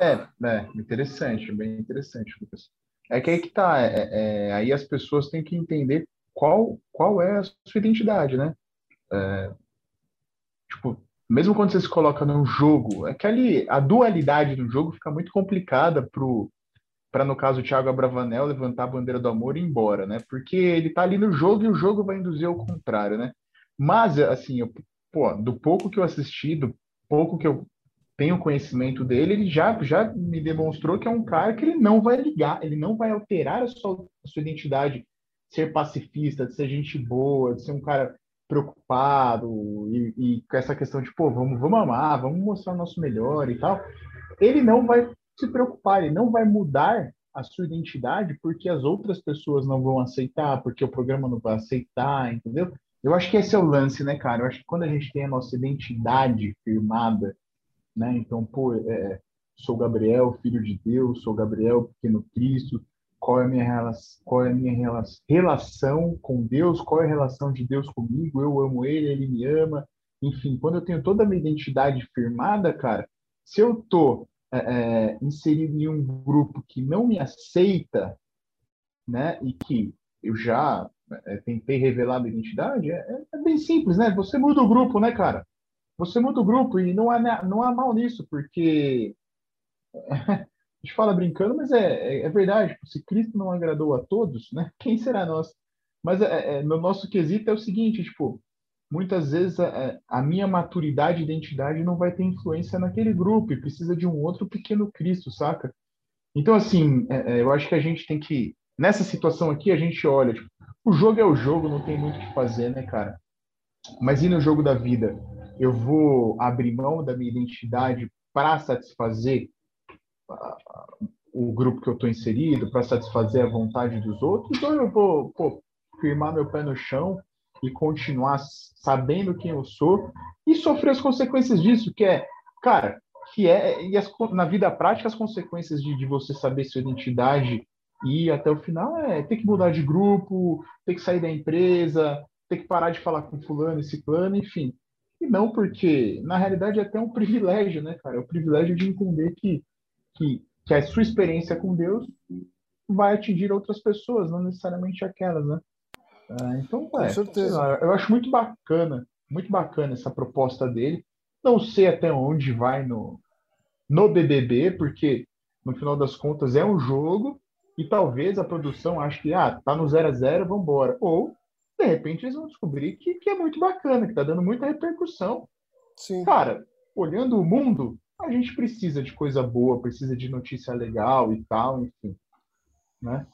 É, é, interessante, bem interessante, Lucas. É que aí que tá, é, é, aí as pessoas têm que entender qual, qual é a sua identidade, né? É, tipo, mesmo quando você se coloca num jogo, aquele, a dualidade do jogo fica muito complicada para, no caso, o Thiago Abravanel levantar a bandeira do amor e ir embora, né? Porque ele está ali no jogo e o jogo vai induzir ao contrário, né? Mas, assim, eu, pô, do pouco que eu assisti, do pouco que eu tenho conhecimento dele, ele já, já me demonstrou que é um cara que ele não vai ligar, ele não vai alterar a sua, a sua identidade, ser pacifista, de ser gente boa, de ser um cara preocupado e, e, com essa questão de, pô, vamos, vamos amar, vamos mostrar o nosso melhor e tal, ele não vai se preocupar, ele não vai mudar a sua identidade porque as outras pessoas não vão aceitar, porque o programa não vai aceitar, entendeu? Eu acho que esse é o lance, né, cara? Eu acho que quando a gente tem a nossa identidade firmada, né? Então, pô, é, sou Gabriel, filho de Deus, sou Gabriel, pequeno Cristo, qual é a minha relação, qual é a minha relação com Deus, qual é a relação de Deus comigo, eu amo ele, ele me ama, enfim, quando eu tenho toda a minha identidade firmada, cara, se eu tô é, é, inserido em um grupo que não me aceita, né, e que eu já é, tentei revelar a minha identidade, é, é, bem simples, né? Você muda o grupo, né, cara? Você muda o grupo e não há, não há mal nisso, porque a gente fala brincando, mas é, é, é verdade. Tipo, se Cristo não agradou a todos, né? Quem será nós? Mas é, é, no nosso quesito é o seguinte, tipo, muitas vezes a, é, a, minha maturidade e identidade não vai ter influência naquele grupo e precisa de um outro pequeno Cristo, saca? Então, assim, é, é, eu acho que a gente tem que, nessa situação aqui, a gente olha, tipo, o jogo é o jogo, não tem muito o que fazer, né, cara? Mas e no jogo da vida? Eu vou abrir mão da minha identidade para satisfazer o grupo que eu estou inserido, para satisfazer a vontade dos outros, ou eu vou pô, firmar meu pé no chão e continuar sabendo quem eu sou e sofrer as consequências disso, que é, cara, que é e as, na vida prática as consequências de, de você saber sua identidade e ir até o final é ter que mudar de grupo, ter que sair da empresa, ter que parar de falar com fulano e ciclano, enfim. E não porque, na realidade, é até um privilégio, né, cara? É o privilégio de entender que que, que a sua experiência com Deus vai atingir outras pessoas, não necessariamente aquelas, né? É, então,
Com
é,
certeza.
lá, eu acho muito bacana, muito bacana essa proposta dele. Não sei até onde vai no, no BBB, porque no final das contas é um jogo e talvez a produção ache que ah, tá no 0 a 0 vamos embora. Ou, de repente, eles vão descobrir que, que é muito bacana, que tá dando muita repercussão.
Sim.
Cara, olhando o mundo, a gente precisa de coisa boa, precisa de notícia legal e tal, enfim. Né?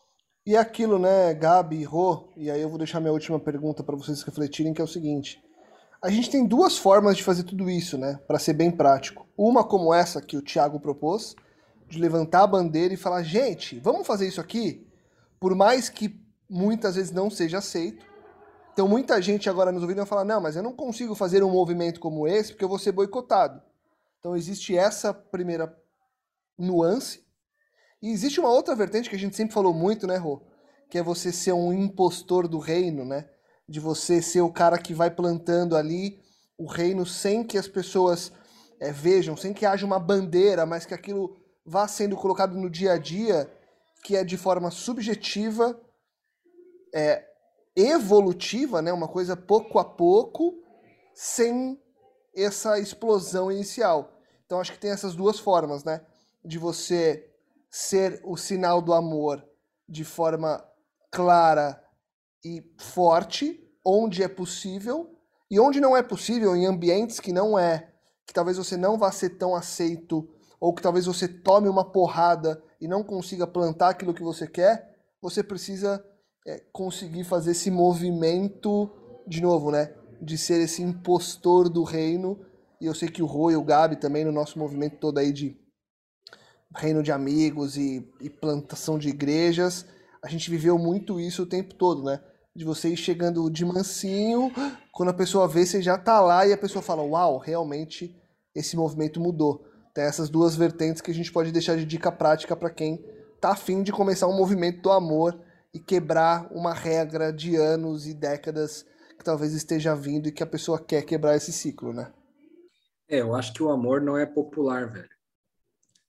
E aquilo, né, Gabi Rô, e aí eu vou deixar minha última pergunta para vocês refletirem, que é o seguinte. A gente tem duas formas de fazer tudo isso, né, para ser bem prático. Uma como essa que o Thiago propôs, de levantar a bandeira e falar, gente, vamos fazer isso aqui, por mais que muitas vezes não seja aceito. Então muita gente agora nos ouvindo vai falar, não, mas eu não consigo fazer um movimento como esse porque eu vou ser boicotado. Então existe essa primeira nuance. E existe uma outra vertente que a gente sempre falou muito, né, Rô? Que é você ser um impostor do reino, né? De você ser o cara que vai plantando ali o reino sem que as pessoas é, vejam, sem que haja uma bandeira, mas que aquilo vá sendo colocado no dia a dia, que é de forma subjetiva, é, evolutiva, né? Uma coisa pouco a pouco, sem essa explosão inicial. Então acho que tem essas duas formas, né? De você ser o sinal do amor de forma clara e forte, onde é possível, e onde não é possível, em ambientes que não é, que talvez você não vá ser tão aceito, ou que talvez você tome uma porrada e não consiga plantar aquilo que você quer, você precisa é, conseguir fazer esse movimento, de novo, né? De ser esse impostor do reino. E eu sei que o Rô e o Gabi também, no nosso movimento todo aí de reino de amigos e, e, plantação de igrejas, a gente viveu muito isso o tempo todo, né? De você ir chegando de mansinho, quando a pessoa vê, você já tá lá e a pessoa fala: Uau, realmente esse movimento mudou. Tem essas duas vertentes que a gente pode deixar de dica prática para quem tá afim de começar um movimento do amor e quebrar uma regra de anos e décadas que talvez esteja vindo e que a pessoa quer quebrar esse ciclo, né?
É, eu acho que o amor não é popular, velho.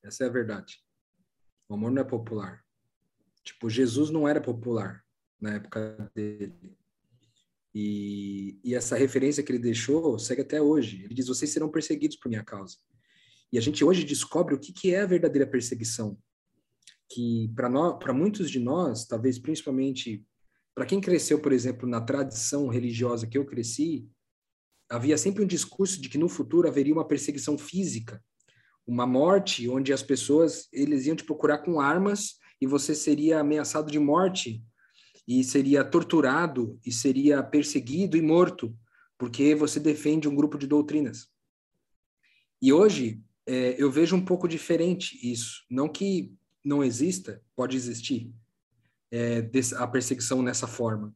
Essa é a verdade. O amor não é popular. Tipo, Jesus não era popular na época dele. E, e essa referência que ele deixou segue até hoje. Ele diz: vocês serão perseguidos por minha causa. E a gente hoje descobre o que, que é a verdadeira perseguição. Que para muitos de nós, talvez principalmente para quem cresceu, por exemplo, na tradição religiosa que eu cresci, havia sempre um discurso de que no futuro haveria uma perseguição física, uma morte onde as pessoas eles iam te procurar com armas e você seria ameaçado de morte e seria torturado e seria perseguido e morto porque você defende um grupo de doutrinas. E hoje é, eu vejo um pouco diferente isso. Não que não exista, pode existir é, a perseguição nessa forma.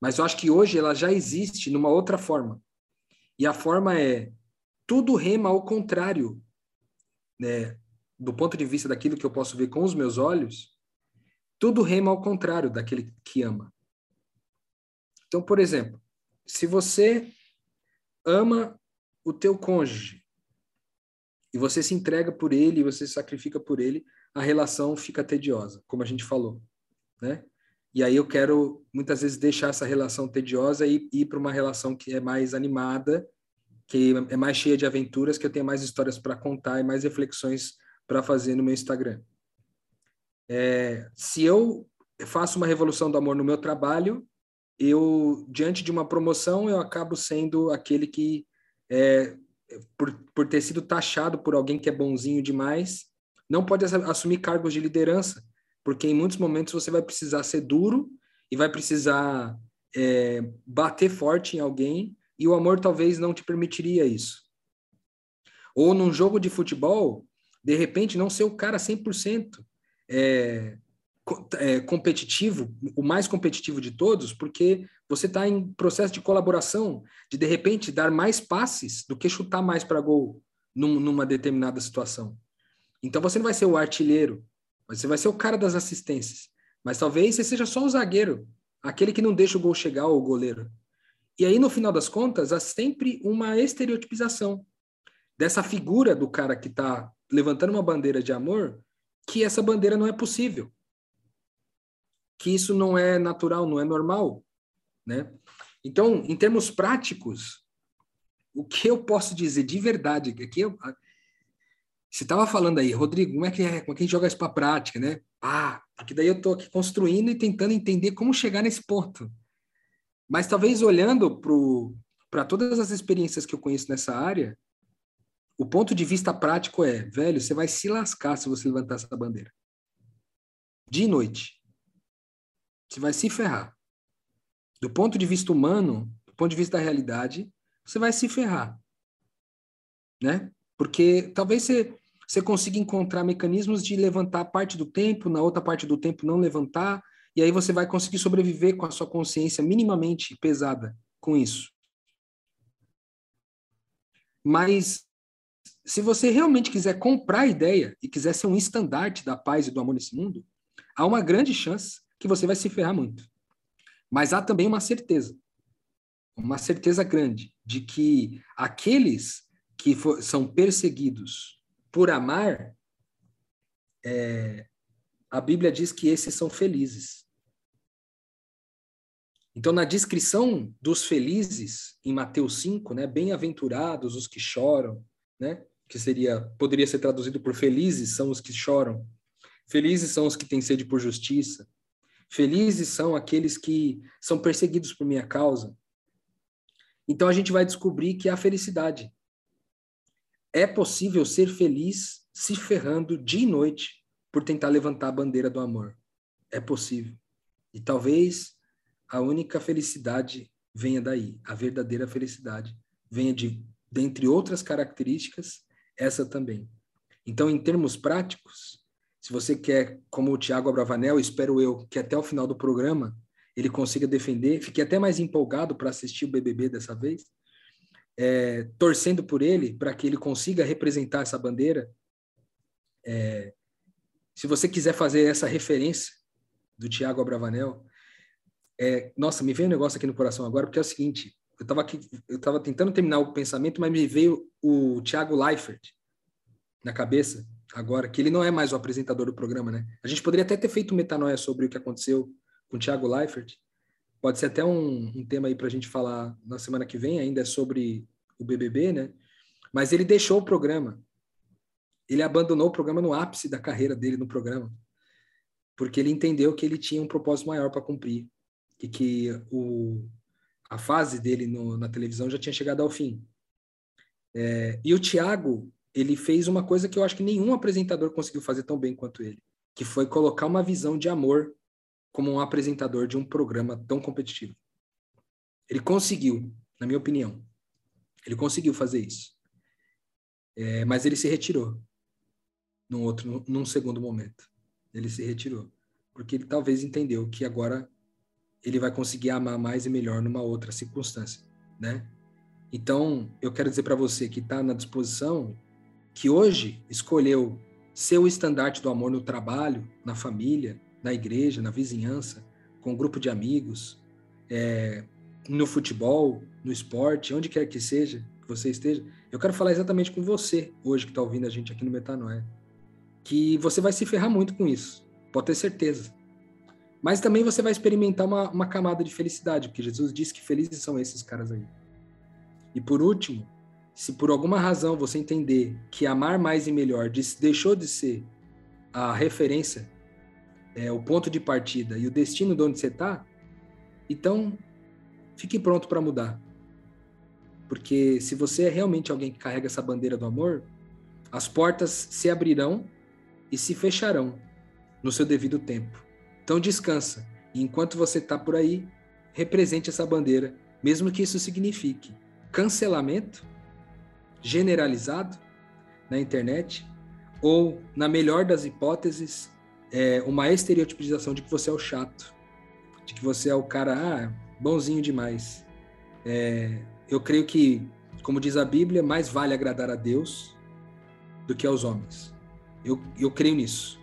Mas eu acho que hoje ela já existe numa outra forma. E a forma é tudo rema ao contrário, né? do ponto de vista daquilo que eu posso ver com os meus olhos, tudo rema ao contrário daquele que ama. Então, por exemplo, se você ama o teu cônjuge e você se entrega por ele, você se sacrifica por ele, a relação fica tediosa, como a gente falou, né? E aí eu quero muitas vezes deixar essa relação tediosa e ir para uma relação que é mais animada, que é mais cheia de aventuras, que eu tenha mais histórias para contar e mais reflexões para fazer no meu Instagram. É, se eu faço uma revolução do amor no meu trabalho, eu diante de uma promoção eu acabo sendo aquele que é, por, por ter sido taxado por alguém que é bonzinho demais, não pode assumir cargos de liderança, porque em muitos momentos você vai precisar ser duro e vai precisar é, bater forte em alguém e o amor talvez não te permitiria isso. Ou num jogo de futebol, de repente não ser o cara 100% é, é, competitivo, o mais competitivo de todos, porque você está em processo de colaboração, de de repente dar mais passes do que chutar mais para gol num, numa determinada situação. Então você não vai ser o artilheiro, você vai ser o cara das assistências. Mas talvez você seja só o zagueiro, aquele que não deixa o gol chegar ou o goleiro. E aí, no final das contas, há sempre uma estereotipização dessa figura do cara que está levantando uma bandeira de amor, que essa bandeira não é possível. que isso não é natural, não é normal, né? Então, em termos práticos, o que eu posso dizer de verdade, que eu, você estava falando aí, Rodrigo, como é que é, como é que a gente joga isso para prática, né? Ah, porque daí eu estou aqui construindo e tentando entender como chegar nesse ponto. Mas talvez olhando para todas as experiências que eu conheço nessa área, o ponto de vista prático é, velho, você vai se lascar se você levantar essa bandeira. De noite. Você vai se ferrar. Do ponto de vista humano, do ponto de vista da realidade, você vai se ferrar. Né? Porque talvez você, você consiga encontrar mecanismos de levantar parte do tempo, na outra parte do tempo não levantar, e aí você vai conseguir sobreviver com a sua consciência minimamente pesada com isso. Mas se você realmente quiser comprar a ideia e quiser ser um estandarte da paz e do amor nesse mundo, há uma grande chance que você vai se ferrar muito. Mas há também uma certeza, uma certeza grande de que aqueles que for, são perseguidos por amar, é, a Bíblia diz que esses são felizes. Então, na descrição dos felizes, em Mateus 5, né, bem-aventurados os que choram, né, que seria poderia ser traduzido por felizes são os que choram, felizes são os que têm sede por justiça, felizes são aqueles que são perseguidos por minha causa. Então a gente vai descobrir que há felicidade. É possível ser feliz se ferrando dia e noite por tentar levantar a bandeira do amor. É possível. E talvez a única felicidade venha daí, a verdadeira felicidade venha de dentre outras características, essa também. Então, em termos práticos, se você quer, como o Tiago Abravanel, espero eu que até o final do programa ele consiga defender, fiquei até mais empolgado para assistir o BBB dessa vez, é, torcendo por ele, para que ele consiga representar essa bandeira. É, se você quiser fazer essa referência do Tiago Abravanel, é, nossa, me veio um negócio aqui no coração agora, porque é o seguinte, eu estava aqui, eu estava tentando terminar o pensamento, mas me veio o Thiago Leifert na cabeça agora, que ele não é mais o apresentador do programa, né? A gente poderia até ter feito metanoia sobre o que aconteceu com o Thiago Leifert. Pode ser até um, um tema aí para a gente falar na semana que vem, ainda é sobre o BBB, né? Mas ele deixou o programa. Ele abandonou o programa no ápice da carreira dele no programa, porque ele entendeu que ele tinha um propósito maior para cumprir e que o, a fase dele no, na televisão já tinha chegado ao fim. É, e o Thiago, ele fez uma coisa que eu acho que nenhum apresentador conseguiu fazer tão bem quanto ele, que foi colocar uma visão de amor como um apresentador de um programa tão competitivo. Ele conseguiu, na minha opinião. Ele conseguiu fazer isso. É, mas ele se retirou num outro, num segundo momento. Ele se retirou porque ele talvez entendeu que agora ele vai conseguir amar mais e melhor numa outra circunstância, né? Então, eu quero dizer para você que está na disposição, que hoje escolheu ser o estandarte do amor no trabalho, na família, na igreja, na vizinhança, com um grupo de amigos, é, no futebol, no esporte, onde quer que seja, que você esteja. Eu quero falar exatamente com você, hoje que está ouvindo a gente aqui no Metanoia, que você vai se ferrar muito com isso, pode ter certeza. Mas também você vai experimentar uma, uma camada de felicidade, porque Jesus disse que felizes são esses caras aí. E por último, se por alguma razão você entender que amar mais e melhor deixou de ser a referência, é, o ponto de partida e o destino de onde você está, então fique pronto para mudar. Porque se você é realmente alguém que carrega essa bandeira do amor, as portas se abrirão e se fecharão no seu devido tempo. Então descansa. E enquanto você está por aí, represente essa bandeira, mesmo que isso signifique cancelamento generalizado na internet, ou, na melhor das hipóteses, é, uma estereotipização de que você é o chato, de que você é o cara ah, bonzinho demais. É, eu creio que, como diz a Bíblia, mais vale agradar a Deus do que aos homens. Eu, eu creio nisso.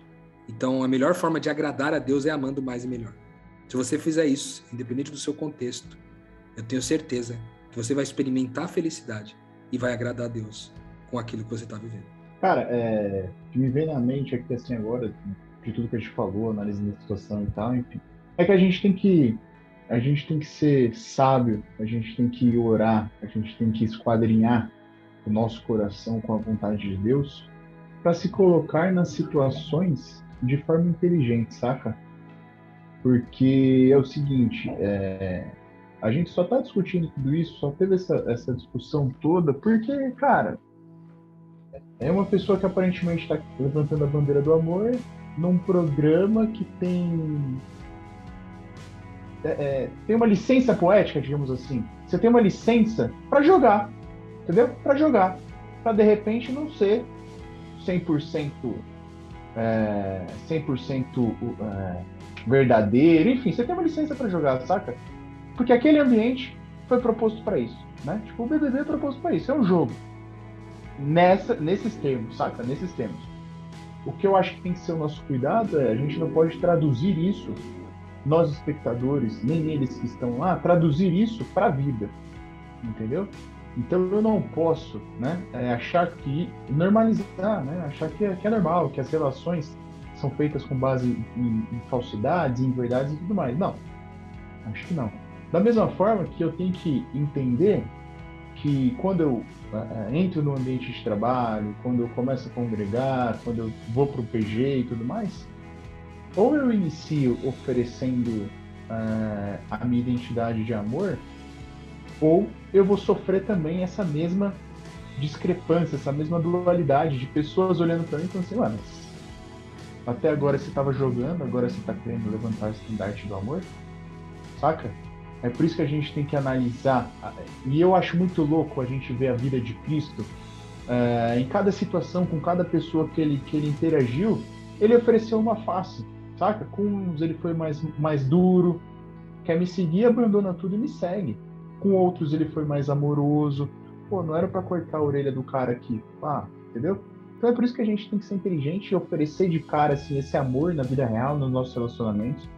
Então, a melhor forma de agradar a Deus é amando mais e melhor. Se você fizer isso, independente do seu contexto, eu tenho certeza que você vai experimentar a felicidade e vai agradar a Deus com aquilo que você está vivendo.
Cara, é, me vem na mente aqui assim agora, de tudo que a gente falou, analisando a situação e tal, enfim, É que a gente tem que a gente tem que ser sábio, a gente tem que orar, a gente tem que esquadrinhar o nosso coração com a vontade de Deus para se colocar nas situações de forma inteligente, saca? Porque é o seguinte, é, a gente só está discutindo tudo isso, só teve essa, essa discussão toda, porque, cara, é uma pessoa que aparentemente está levantando a bandeira do amor num programa que tem é, é, tem uma licença poética, digamos assim. Você tem uma licença para jogar, entendeu? Para jogar, para de repente não ser 100% é, 100% é, verdadeiro, enfim, você tem uma licença para jogar, saca? Porque aquele ambiente foi proposto para isso, né? Tipo, o BBB é proposto para isso, é um jogo. Nessa, nesses termos, saca? Nesses termos. O que eu acho que tem que ser o nosso cuidado é a gente não pode traduzir isso nós espectadores, nem eles que estão lá, traduzir isso para a vida, entendeu? Então eu não posso, né, é, achar que normalizar, né, achar que é, que é, normal, que as relações são feitas com base em, em falsidades, em verdades e tudo mais. Não, acho que não. Da mesma forma que eu tenho que entender que quando eu uh, entro no ambiente de trabalho, quando eu começo a congregar, quando eu vou para o PG e tudo mais, ou eu inicio oferecendo uh, a minha identidade de amor, ou eu vou sofrer também essa mesma discrepância, essa mesma dualidade de pessoas olhando para mim e falando assim, mano, até agora você estava jogando, agora você está querendo levantar o estandarte do amor, saca? É por isso que a gente tem que analisar, e eu acho muito louco a gente ver a vida de Cristo uh, em cada situação, com cada pessoa que ele, que ele interagiu, ele ofereceu uma face saca? Com uns ele foi mais, mais duro, quer me seguir, abandona tudo e me segue. Com outros ele foi mais amoroso. Pô, não era para cortar a orelha do cara aqui. Ah, entendeu? Então é por isso que a gente tem que ser inteligente e oferecer de cara assim, esse amor na vida real, nos nossos relacionamentos,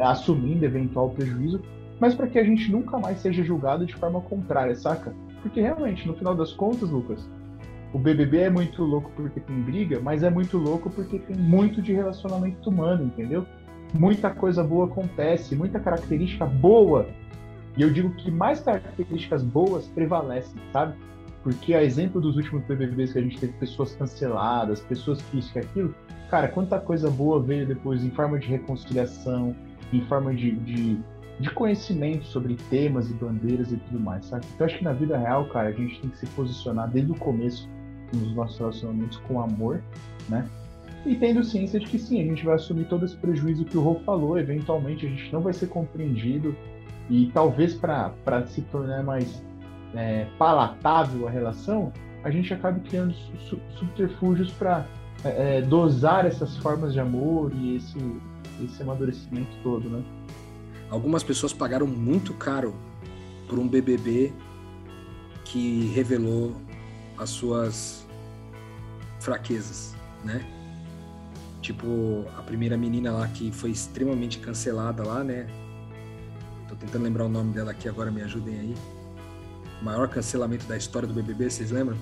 assumindo eventual prejuízo, mas para que a gente nunca mais seja julgado de forma contrária, saca? Porque realmente, no final das contas, Lucas, o BBB é muito louco porque tem briga, mas é muito louco porque tem muito de relacionamento humano, entendeu? Muita coisa boa acontece, muita característica boa. E eu digo que mais características boas prevalecem, sabe? Porque a exemplo dos últimos BBBs que a gente teve pessoas canceladas, pessoas que isso e aquilo, cara, quanta coisa boa veio depois em forma de reconciliação, em forma de, de, de conhecimento sobre temas e bandeiras e tudo mais, sabe? Então acho que na vida real, cara, a gente tem que se posicionar desde o começo nos nossos relacionamentos com amor, né? E tendo ciência de que sim, a gente vai assumir todo esse prejuízo que o Rô falou, eventualmente a gente não vai ser compreendido e talvez para se tornar mais é, palatável a relação, a gente acabe criando su subterfúgios para é, é, dosar essas formas de amor e esse, esse amadurecimento todo, né?
Algumas pessoas pagaram muito caro por um BBB que revelou as suas fraquezas, né? Tipo, a primeira menina lá que foi extremamente cancelada lá, né? Tô tentando lembrar o nome dela aqui agora, me ajudem aí. O maior cancelamento da história do BBB, vocês lembram?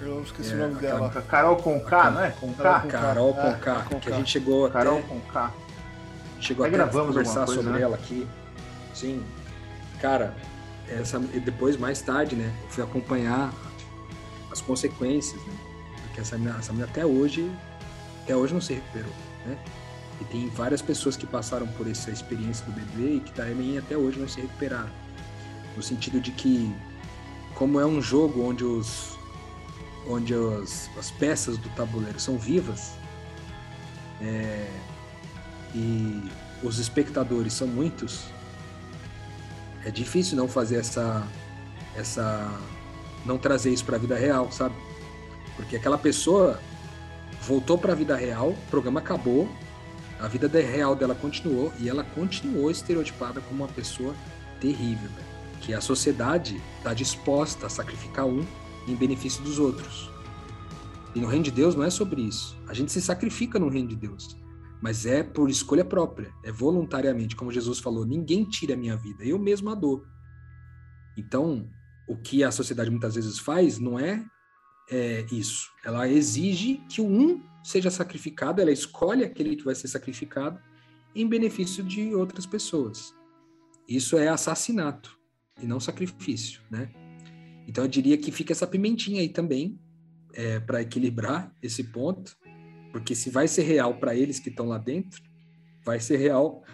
Eu esqueci é, o nome dela.
Carol com K, não é? Com K?
Carol com K, é, que a gente chegou
Carol
até...
com
Chegou até a conversar coisa, sobre né? ela aqui. Sim. Cara, essa, depois, mais tarde, né, eu fui acompanhar as consequências, né? Porque essa menina, essa menina até hoje, até hoje não se recuperou, né? E tem várias pessoas que passaram por essa experiência do bebê e que também até hoje não se recuperaram. No sentido de que, como é um jogo onde os onde as, as peças do tabuleiro são vivas é, e os espectadores são muitos, é difícil não fazer essa essa não trazer isso para a vida real, sabe? Porque aquela pessoa voltou para a vida real, o programa acabou, a vida real dela continuou e ela continuou estereotipada como uma pessoa terrível, né? que a sociedade está disposta a sacrificar um em benefício dos outros. E no reino de Deus não é sobre isso. A gente se sacrifica no reino de Deus, mas é por escolha própria, é voluntariamente, como Jesus falou: ninguém tira a minha vida, eu mesmo a dou. Então, o que a sociedade muitas vezes faz não é, é, isso. Ela exige que o um seja sacrificado, ela escolhe aquele que vai ser sacrificado em benefício de outras pessoas. Isso é assassinato e não sacrifício, né? Então eu diria que fica essa pimentinha aí também é, para equilibrar esse ponto, porque se vai ser real para eles que estão lá dentro, vai ser real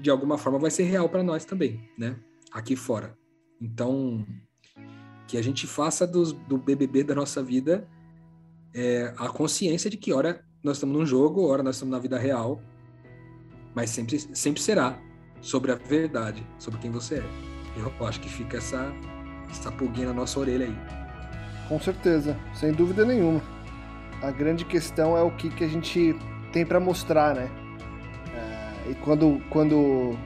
de alguma forma vai ser real para nós também, né? Aqui fora. Então que a gente faça do, do BBB da nossa vida é, a consciência de que hora nós estamos num jogo, hora nós estamos na vida real, mas sempre sempre será sobre a verdade, sobre quem você é. Eu acho que fica essa essa pulguinha na nossa orelha aí.
Com certeza, sem dúvida nenhuma. A grande questão é o que, que a gente tem para mostrar, né? É, e quando, quando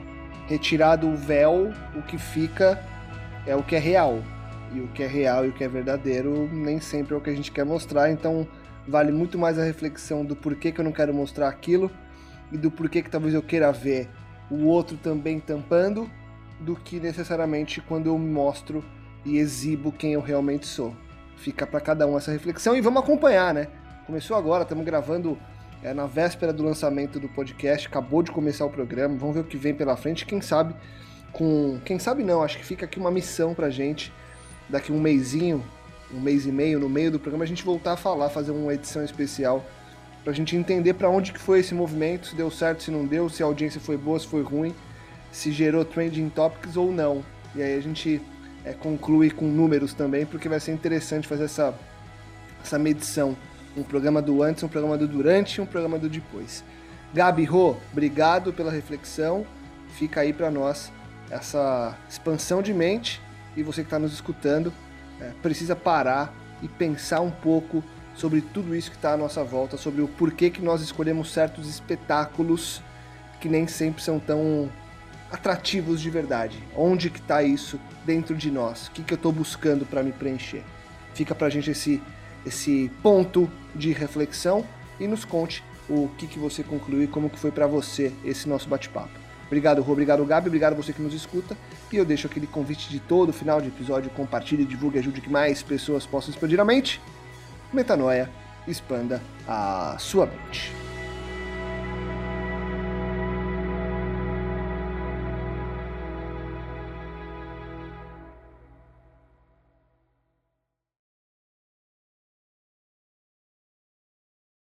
retirado o véu, o que fica é o que é real. E o que é real e o que é verdadeiro nem sempre é o que a gente quer mostrar, então vale muito mais a reflexão do porquê que eu não quero mostrar aquilo e do porquê que talvez eu queira ver o outro também tampando, do que necessariamente quando eu mostro e exibo quem eu realmente sou. Fica para cada um essa reflexão e vamos acompanhar, né? Começou agora, estamos gravando é, na véspera do lançamento do podcast, acabou de começar o programa, vamos ver o que vem pela frente, quem sabe com, quem sabe não, acho que fica aqui uma missão pra gente, daqui um mêsinho, um mês e meio, no meio do programa, a gente voltar a falar, fazer uma edição especial pra gente entender para onde que foi esse movimento, se deu certo, se não deu, se a audiência foi boa, se foi ruim, se gerou trending topics ou não. E aí a gente é, conclui com números também, porque vai ser interessante fazer essa, essa medição. Um programa do antes, um programa do durante e um programa do depois. Gabi Rô, obrigado pela reflexão. Fica aí para nós essa expansão de mente e você que está nos escutando é, precisa parar e pensar um pouco sobre tudo isso que está à nossa volta, sobre o porquê que nós escolhemos certos espetáculos que nem sempre são tão atrativos de verdade. Onde que está isso dentro de nós? O que, que eu estou buscando para me preencher? Fica para gente esse, esse ponto de reflexão e nos conte o que, que você concluiu e como que foi para você esse nosso bate-papo. Obrigado, Rô, obrigado, Gabi, obrigado você que nos escuta. E eu deixo aquele convite de todo final de episódio, compartilhe, divulgue, ajude que mais pessoas possam expandir a mente. Metanoia, expanda a sua mente.